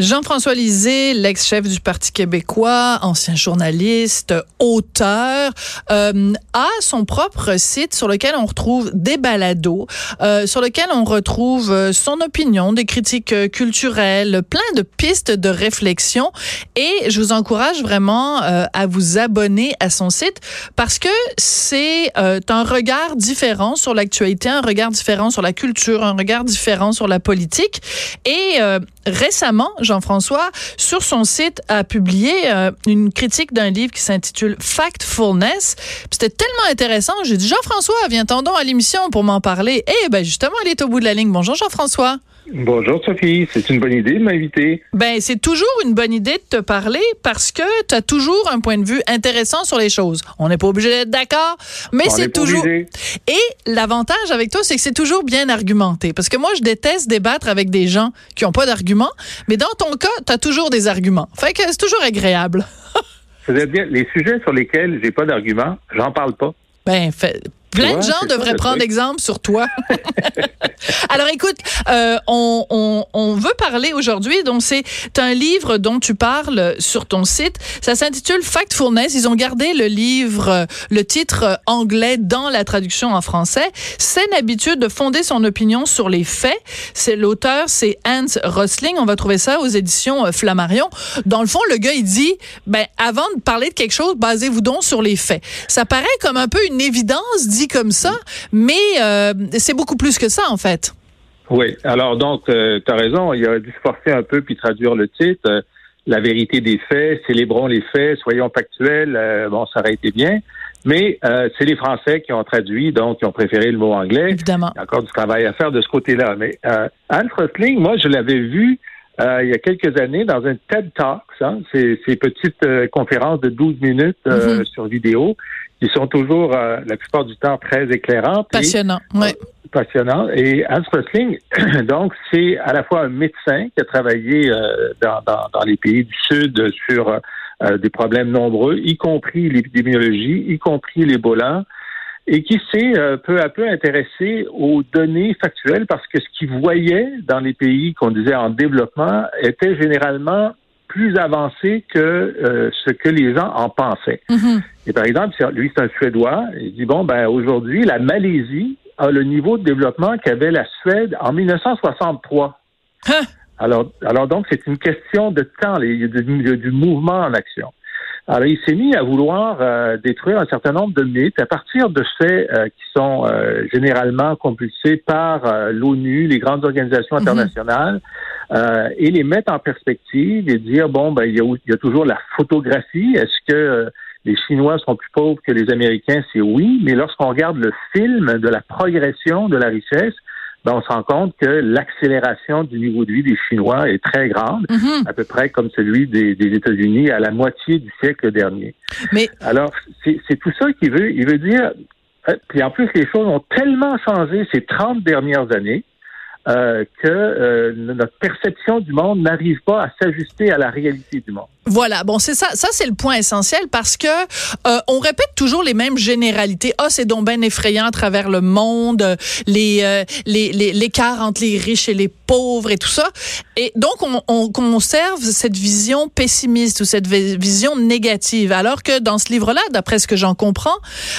Jean-François Lisée, l'ex-chef du Parti québécois, ancien journaliste, auteur, euh, a son propre site sur lequel on retrouve des balados, euh, sur lequel on retrouve euh, son opinion, des critiques euh, culturelles, plein de pistes de réflexion. Et je vous encourage vraiment euh, à vous abonner à son site parce que c'est un regard différent sur l'actualité, un regard différent sur la culture, un regard différent sur la politique. Et récemment, Jean-François, sur son site, a publié euh, une critique d'un livre qui s'intitule Factfulness. C'était tellement intéressant, j'ai dit Jean-François, viens-t'en donc à l'émission pour m'en parler? Et ben justement, elle est au bout de la ligne. Bonjour Jean-François. Bonjour Sophie, c'est une bonne idée de m'inviter. Ben c'est toujours une bonne idée de te parler parce que tu as toujours un point de vue intéressant sur les choses. On n'est pas obligé d'être d'accord, mais c'est toujours Obligé. Et l'avantage avec toi, c'est que c'est toujours bien argumenté. Parce que moi, je déteste débattre avec des gens qui n'ont pas d'arguments. Mais dans ton cas, tu as toujours des arguments. Fait que c'est toujours agréable. C'est bien les sujets sur lesquels j'ai pas d'argument, j'en parle pas. Ben, fait, plein de gens devraient prendre exemple sur toi. Alors écoute, euh, on, on, on veut parler aujourd'hui, donc c'est un livre dont tu parles sur ton site. Ça s'intitule Factfulness. Ils ont gardé le livre, le titre anglais dans la traduction en français. C'est une habitude de fonder son opinion sur les faits. C'est l'auteur, c'est Hans Rosling. On va trouver ça aux éditions Flammarion. Dans le fond, le gars, il dit, ben, avant de parler de quelque chose, basez-vous donc sur les faits. Ça paraît comme un peu une évidence dit comme ça, mais euh, c'est beaucoup plus que ça, en fait. Oui, alors donc, tu as raison, il aurait dû se forcer un peu puis traduire le titre. euh, la vérité des faits, célébrons les faits, soyons factuels, euh, bon, ça aurait été bien. Mais euh, c'est les Français qui ont traduit, donc qui ont préféré le mot anglais. Évidemment. Il y a encore du travail à faire de ce côté-là. Mais euh, Anne Rosling, moi, je l'avais vu euh, il y a quelques années dans un TED Talks, hein, ces, ces petites euh, conférences de 12 minutes euh, Mhm. sur vidéo, qui sont toujours, euh, la plupart du temps, très éclairantes. et Passionnant. Ouais. passionnant. Et Hans Rosling, donc, c'est à la fois un médecin qui a travaillé euh, dans, dans, dans les pays du Sud sur euh, des problèmes nombreux, y compris l'épidémiologie, y compris l'Ebola, et qui s'est euh, peu à peu intéressé aux données factuelles parce que ce qu'il voyait dans les pays qu'on disait en développement était généralement plus avancé que euh, ce que les gens en pensaient. Mhm. Et par exemple, lui, c'est un Suédois. Il dit, bon, ben aujourd'hui, la Malaisie a le niveau de développement qu'avait la Suède en 1963. Hein? Alors, alors donc, c'est une question de temps. Il y a du, mouvement en action. Alors, il s'est mis à vouloir euh, détruire un certain nombre de mythes à partir de faits euh, qui sont euh, généralement compulsés par euh, l'ONU, les grandes organisations Mhm. internationales, euh, et les mettre en perspective et dire, bon, ben, il y a, il y a toujours la photographie. Est-ce que euh, les Chinois sont plus pauvres que les Américains? C'est oui, mais lorsqu'on regarde le film de la progression de la richesse, ben, on se rend compte que l'accélération du niveau de vie des Chinois est très grande, Mhm. à peu près comme celui des, des États-Unis à la moitié du siècle dernier. Mais Alors, c'est c'est tout ça qu'il veut. Il veut dire, euh, puis en plus, les choses ont tellement changé ces 30 dernières années euh, que euh, notre perception du monde n'arrive pas à s'ajuster à la réalité du monde. Voilà, bon, c'est ça. Ça, c'est le point essentiel parce que euh, on répète toujours les mêmes généralités. Ah, c'est donc effrayant à travers le monde, euh, les les l'écart entre les riches et les pauvres et tout ça. Et donc, on, on conserve cette vision pessimiste ou cette vi- vision négative. Alors que dans ce livre-là, d'après ce que j'en comprends,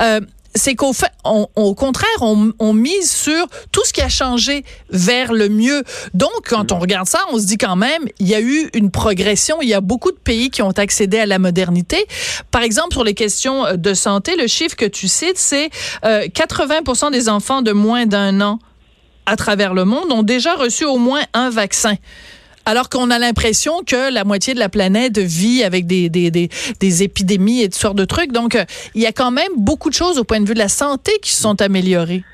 euh, c'est qu'au fait, on- au contraire, on, on mise sur tout ce qui a changé vers le mieux. Donc, quand on regarde ça, on se dit quand même, il y a eu une progression. Il y a beaucoup de pays qui ont accédé à la modernité. Par exemple, sur les questions euh, de santé, le chiffre que tu cites, c'est euh, 80 des enfants de moins d'un an à travers le monde ont déjà reçu au moins un vaccin. Alors qu'on a l'impression que la moitié de la planète vit avec des, des, des, des épidémies et toutes sortes de trucs. Donc, euh, il y a quand même beaucoup de choses au point de vue de la santé qui se sont améliorées.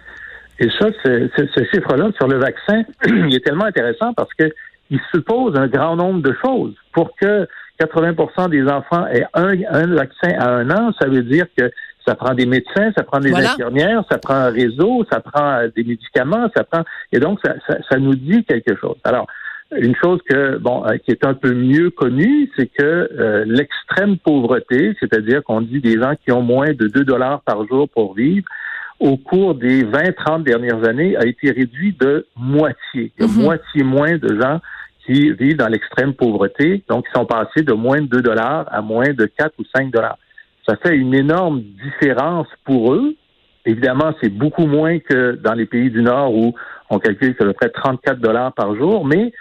Et ça, ce chiffre-là sur le vaccin, il est tellement intéressant parce que il suppose un grand nombre de choses. Pour que 80% des enfants aient un, un vaccin à un an, ça veut dire que ça prend des médecins, ça prend des infirmières, ça prend un réseau, ça prend des médicaments, ça prend et donc ça, ça, ça nous dit quelque chose. Alors une chose que bon euh, qui est un peu mieux connue, c'est que euh, l'extrême pauvreté, c'est-à-dire qu'on dit des gens qui ont moins de 2 dollars par jour pour vivre, au cours des 20-30 dernières années, a été réduit de moitié. Il y a mhm. moitié moins de gens qui vivent dans l'extrême pauvreté, donc ils sont passés de moins de 2 dollars à moins de 4 ou 5 dollars. Ça fait une énorme différence pour eux. Évidemment, c'est beaucoup moins que dans les pays du Nord où on calcule à peu près 34 dollars par jour, mais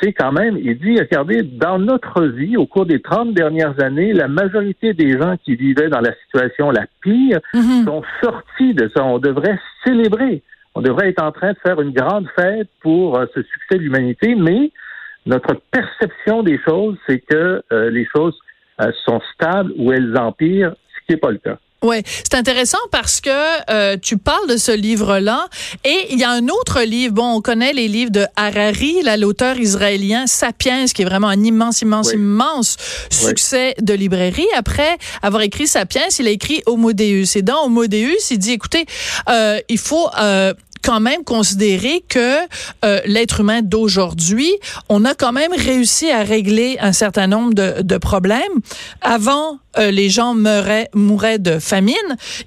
c'est quand même, il dit, regardez, dans notre vie, au cours des 30 dernières années, la majorité des gens qui vivaient dans la situation la pire mhm. sont sortis de ça. On devrait célébrer. On devrait être en train de faire une grande fête pour euh, ce succès de l'humanité, mais notre perception des choses, c'est que euh, les choses euh, sont stables ou elles empirent, ce qui n'est pas le cas. Ouais, c'est intéressant parce que euh, tu parles de ce livre-là et il y a un autre livre. Bon, on connaît les livres de Harari, l'auteur israélien Sapiens, qui est vraiment un immense, immense, immense succès de librairie. Après avoir écrit Sapiens, il a écrit Homo Deus. Et dans Homo Deus, il dit, écoutez, euh, il faut euh, quand même considérer que euh, l'être humain d'aujourd'hui, on a quand même réussi à régler un certain nombre de, de problèmes. Avant, euh, les gens meuraient, mouraient de famine,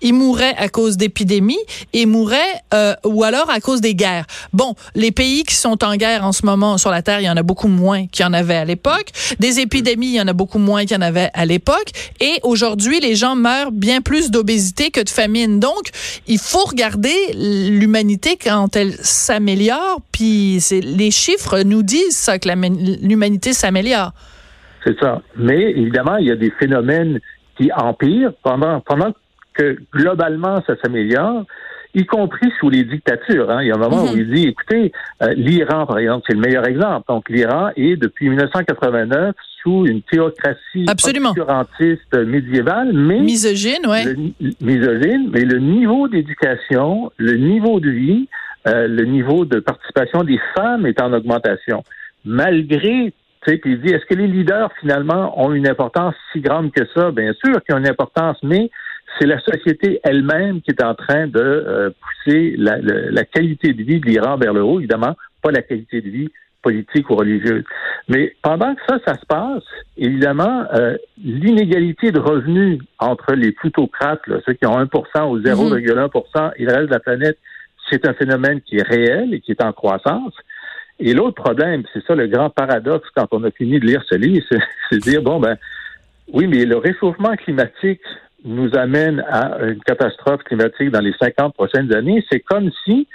ils mouraient à cause d'épidémies et mouraient euh, ou alors à cause des guerres. Bon, les pays qui sont en guerre en ce moment sur la Terre, il y en a beaucoup moins qu'il y en avait à l'époque. Des épidémies, il y en a beaucoup moins qu'il y en avait à l'époque. Et aujourd'hui, les gens meurent bien plus d'obésité que de famine. Donc, il faut regarder l'humanité quand elle s'améliore. Puis les chiffres nous disent ça, que l'humanité s'améliore. C'est ça. Mais évidemment, il y a des phénomènes qui empirent pendant, pendant que globalement ça s'améliore, y compris sous les dictatures. Hein. Il y a un moment où mhm. il dit, écoutez, euh, l'Iran, par exemple, c'est le meilleur exemple. Donc, l'Iran est, depuis 1989, sous une théocratie obscurantiste médiévale, mais... Misogyne, oui. Misogyne, mais le niveau d'éducation, le niveau de vie, euh, le niveau de participation des femmes est en augmentation. Malgré tu sais, puis il dit, est-ce que les leaders, finalement, ont une importance si grande que ça? Bien sûr qu'ils ont une importance, mais c'est la société elle-même qui est en train de euh, pousser la, la, qualité de vie de l'Iran vers le haut, évidemment, pas la qualité de vie politique ou religieuse. Mais pendant que ça, ça se passe, évidemment, euh, l'inégalité de revenus entre les plutocrates, là, ceux qui ont 1% ou 0,1% et le reste de la planète, c'est un phénomène qui est réel et qui est en croissance. Et l'autre problème, c'est ça le grand paradoxe quand on a fini de lire ce livre, c'est de dire, bon, ben, oui, mais le réchauffement climatique nous amène à une catastrophe climatique dans les 50 prochaines années. C'est comme si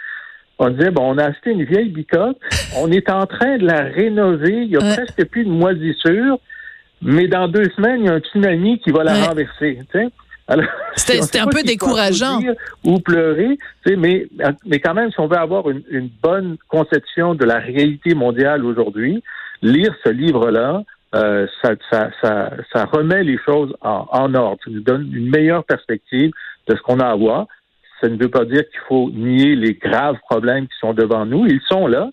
on disait, bon, on a acheté une vieille bicoque, on est en train de la rénover, il y a presque plus de moisissure, mais dans deux semaines, il y a un tsunami qui va la renverser. C'était un peu décourageant. ou pleurer, mais, mais quand même, si on veut avoir une, une bonne conception de la réalité mondiale aujourd'hui, lire ce livre-là, euh, ça, ça, ça, remet les choses en, en, ordre. Ça nous donne une meilleure perspective de ce qu'on a à voir. Ça ne veut pas dire qu'il faut nier les graves problèmes qui sont devant nous. Ils sont là,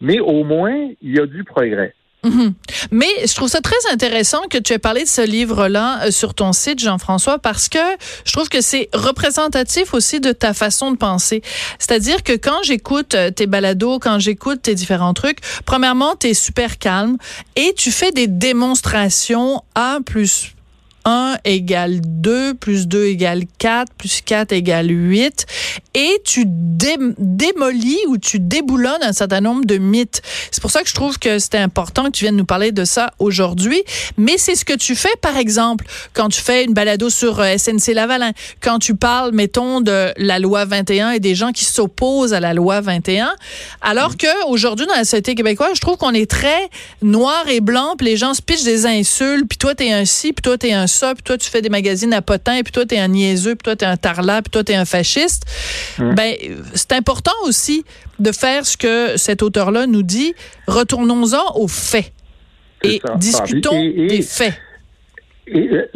mais au moins, il y a du progrès. Mhm. Mais je trouve ça très intéressant que tu aies parlé de ce livre-là euh, sur ton site, Jean-François, parce que je trouve que c'est représentatif aussi de ta façon de penser. C'est-à-dire que quand j'écoute euh, tes balados, quand j'écoute tes différents trucs, premièrement, tu es super calme et tu fais des démonstrations à plus 1 égale 2, plus 2 égale 4, plus 4 égale 8, et tu démolis ou tu déboulonnes un certain nombre de mythes. C'est pour ça que je trouve que c'était important que tu viennes nous parler de ça aujourd'hui, mais c'est ce que tu fais, par exemple, quand tu fais une balado sur euh, SNC Lavalin, quand tu parles, mettons, de la loi 21 et des gens qui s'opposent à la loi 21, alors que aujourd'hui dans la société québécoise, je trouve qu'on est très noir et blanc, puis les gens se pitchent des insultes, puis toi t'es un ci, puis toi t'es un ça, puis toi, tu fais des magazines à potins, puis toi, tu es un niaiseux, puis toi, tu es un tarlat, puis toi, tu es un fasciste. Hum. Ben, c'est important aussi de faire ce que cet auteur-là nous dit. Retournons-en aux faits et discutons des faits. Euh,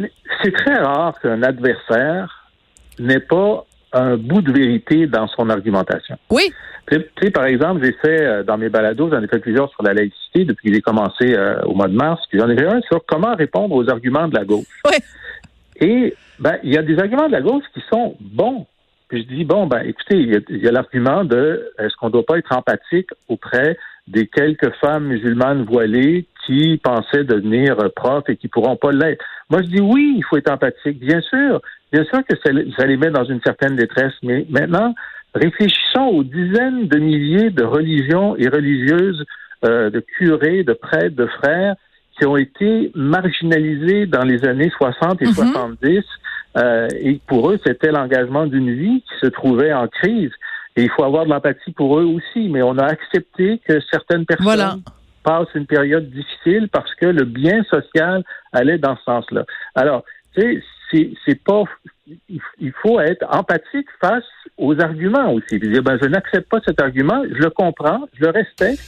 c'est très rare qu'un adversaire n'ait pas un bout de vérité dans son argumentation. Oui. Tu sais, par exemple, j'ai fait euh, dans mes balados, j'en ai fait plusieurs sur la laïcité depuis que j'ai commencé euh, au mois de mars, puis j'en ai fait un sur comment répondre aux arguments de la gauche. Oui. Et ben, il y a des arguments de la gauche qui sont bons. Puis je dis, bon, ben, écoutez, il y a, l'argument de est-ce qu'on ne doit pas être empathique auprès des quelques femmes musulmanes voilées qui pensaient devenir prof et qui pourront pas l'être? Moi, je dis oui, il faut être empathique, bien sûr. Bien sûr que ça, ça les met dans une certaine détresse, mais maintenant, réfléchissons aux dizaines de milliers de religions et religieuses, euh, de curés, de prêtres, de frères qui ont été marginalisés dans les années 60 et 70. Euh, et pour eux, c'était l'engagement d'une vie qui se trouvait en crise. Et il faut avoir de l'empathie pour eux aussi. Mais on a accepté que certaines personnes passent une période difficile parce que le bien social allait dans ce sens-là. Alors, tu sais, c'est pas il faut être empathique face aux arguments aussi. Dire, ben, je n'accepte pas cet argument, je le comprends, je le respecte,